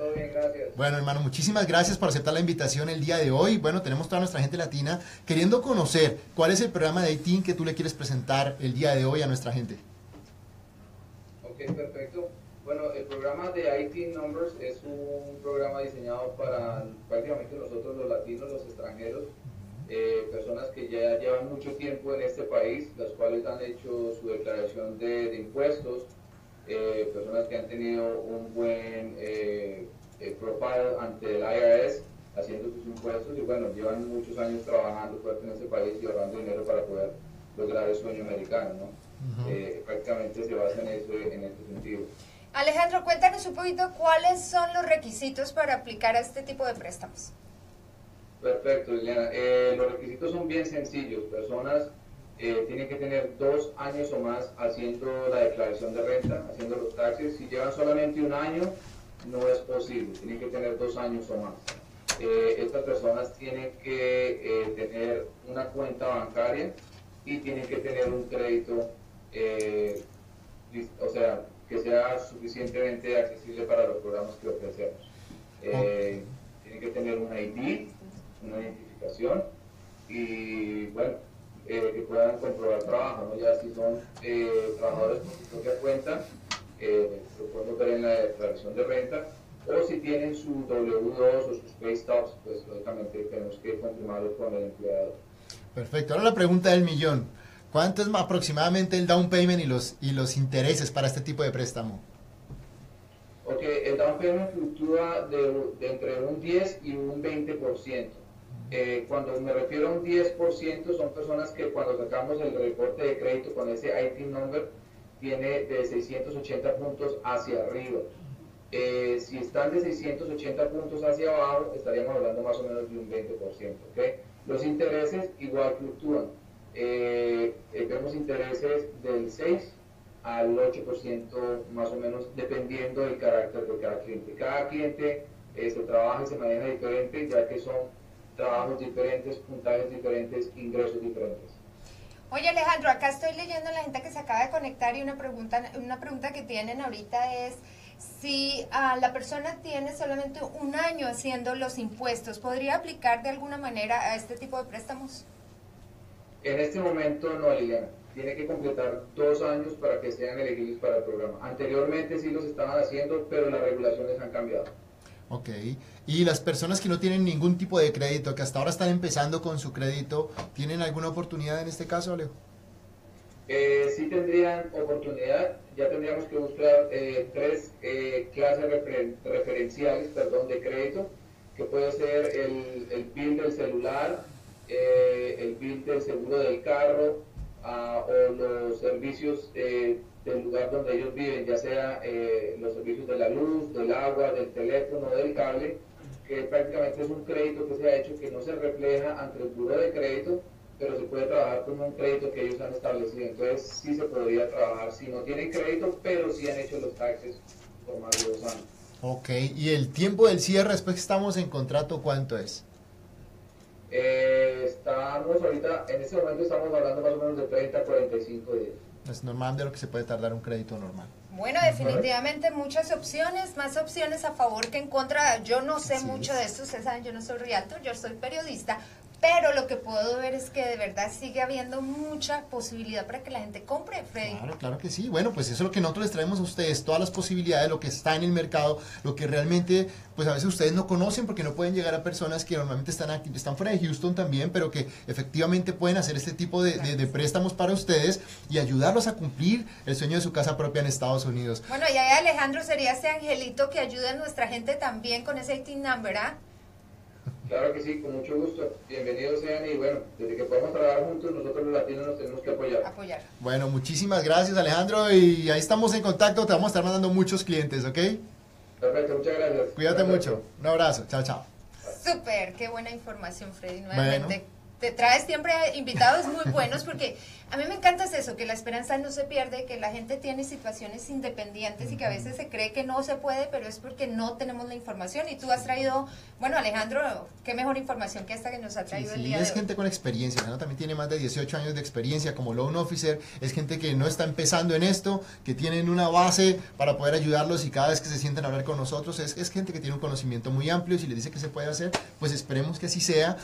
Todo bien, todo bien, gracias. Bueno, hermano, muchísimas gracias por aceptar la invitación el día de hoy. Bueno, tenemos toda nuestra gente latina queriendo conocer cuál es el programa de ITIN que tú le quieres presentar el día de hoy a nuestra gente. Ok, perfecto. Bueno, el programa de IT Numbers es un programa diseñado para prácticamente nosotros los latinos, los extranjeros, eh, personas que ya llevan mucho tiempo en este país, las cuales han hecho su declaración de, de impuestos, eh, personas que han tenido un buen eh, eh, profile ante el IRS haciendo sus impuestos y bueno, llevan muchos años trabajando fuerte en este país y ahorrando dinero para poder lograr el sueño americano, ¿no? Eh, prácticamente se basa en eso, en este sentido. Alejandro, cuéntanos un poquito cuáles son los requisitos para aplicar a este tipo de préstamos. Perfecto, Liliana. Eh, los requisitos son bien sencillos. Personas eh, tienen que tener dos años o más haciendo la declaración de renta, haciendo los taxes. Si llevan solamente un año, no es posible. Tienen que tener dos años o más. Eh, estas personas tienen que eh, tener una cuenta bancaria y tienen que tener un crédito, eh, o sea, que sea suficientemente accesible para los programas que ofrecemos. Tienen que tener un ID, una identificación y, bueno, eh, que puedan comprobar trabajo, ¿no? Ya si son eh, trabajadores por su propia cuenta, eh, lo podemos ver en la declaración de renta, o si tienen su W2 o sus pay stubs, pues lógicamente tenemos que confirmarlo con el empleador. Perfecto. Ahora la pregunta del millón. ¿Cuánto es aproximadamente el down payment y los, y los intereses para este tipo de préstamo? Ok, el down payment fluctúa de, de entre un 10 y un 20%. Eh, cuando me refiero a un 10%, son personas que cuando sacamos el reporte de crédito con ese IT number, tiene de 680 puntos hacia arriba. Eh, si están de 680 puntos hacia abajo, estaríamos hablando más o menos de un 20%. ¿ok? Los intereses igual fluctúan. Eh, eh, vemos intereses del 6 al 8% más o menos, dependiendo del carácter de cada cliente. Cada cliente eh, se trabaja y se maneja diferente, ya que son trabajos diferentes, puntajes diferentes, ingresos diferentes. Oye Alejandro, acá estoy leyendo a la gente que se acaba de conectar y una pregunta, una pregunta que tienen ahorita es si ah, la persona tiene solamente un año haciendo los impuestos, ¿podría aplicar de alguna manera a este tipo de préstamos? En este momento no, Liliana. Tiene que completar dos años para que sean elegibles para el programa. Anteriormente sí los estaban haciendo, pero las regulaciones han cambiado. Ok. Y las personas que no tienen ningún tipo de crédito, que hasta ahora están empezando con su crédito, ¿tienen alguna oportunidad en este caso, Alejo? Eh, sí tendrían oportunidad, ya tendríamos que buscar eh, tres eh, clases referen- referenciales perdón, de crédito, que puede ser el, el bill del celular, eh, el bill del seguro del carro ah, o los servicios eh, del lugar donde ellos viven, ya sea eh, los servicios de la luz, del agua, del teléfono, del cable, que prácticamente es un crédito que se ha hecho que no se refleja ante el buro de crédito, pero se puede trabajar con un crédito que ellos han establecido. Entonces sí se podría trabajar si no tienen crédito, pero sí han hecho los taxes por más de dos años. Ok. ¿Y el tiempo del cierre después que estamos en contrato cuánto es? Eh, estamos ahorita, en este momento estamos hablando más o menos de 30 a 45 días. Es normal de lo que se puede tardar un crédito normal. Bueno, definitivamente muchas opciones, más opciones a favor que en contra. Yo no sé Así mucho es. de esto, ustedes saben, yo no soy realtor, yo soy periodista, pero lo que puedo ver es que de verdad sigue habiendo mucha posibilidad para que la gente compre, Freddy. Claro, claro que sí. Bueno, pues eso es lo que nosotros les traemos a ustedes, todas las posibilidades, lo que está en el mercado, lo que realmente, pues a veces ustedes no conocen porque no pueden llegar a personas que normalmente están aquí, están fuera de Houston también, pero que efectivamente pueden hacer este tipo de, de- de préstamos para ustedes y ayudarlos a cumplir el sueño de su casa propia en Estados Unidos. Bueno, y ahí Alejandro sería ese angelito que ayuda a nuestra gente también con ese 18 number, ¿ah? Claro que sí, con mucho gusto. Bienvenidos sean y bueno, desde que podamos trabajar juntos, nosotros los latinos nos tenemos que apoyar. Apoyar. Bueno, muchísimas gracias Alejandro y ahí estamos en contacto, te vamos a estar mandando muchos clientes, ¿ok? Perfecto, muchas gracias. Cuídate mucho. Un abrazo. Chao, chao. Súper, qué buena información, Freddy, nuevamente. Te traes siempre invitados muy buenos porque a mí me encanta eso, que la esperanza no se pierde, que la gente tiene situaciones independientes y que a veces se cree que no se puede, pero es porque no tenemos la información. Y tú has traído, bueno, Alejandro, qué mejor información que esta que nos ha traído el día es gente con experiencia, ¿no? también tiene más de 18 años de experiencia como loan officer, es gente que no está empezando en esto, que tienen una base para poder ayudarlos y cada vez que se sienten a hablar con nosotros, es, es gente que tiene un conocimiento muy amplio y si les dice que se puede hacer, pues esperemos que así sea.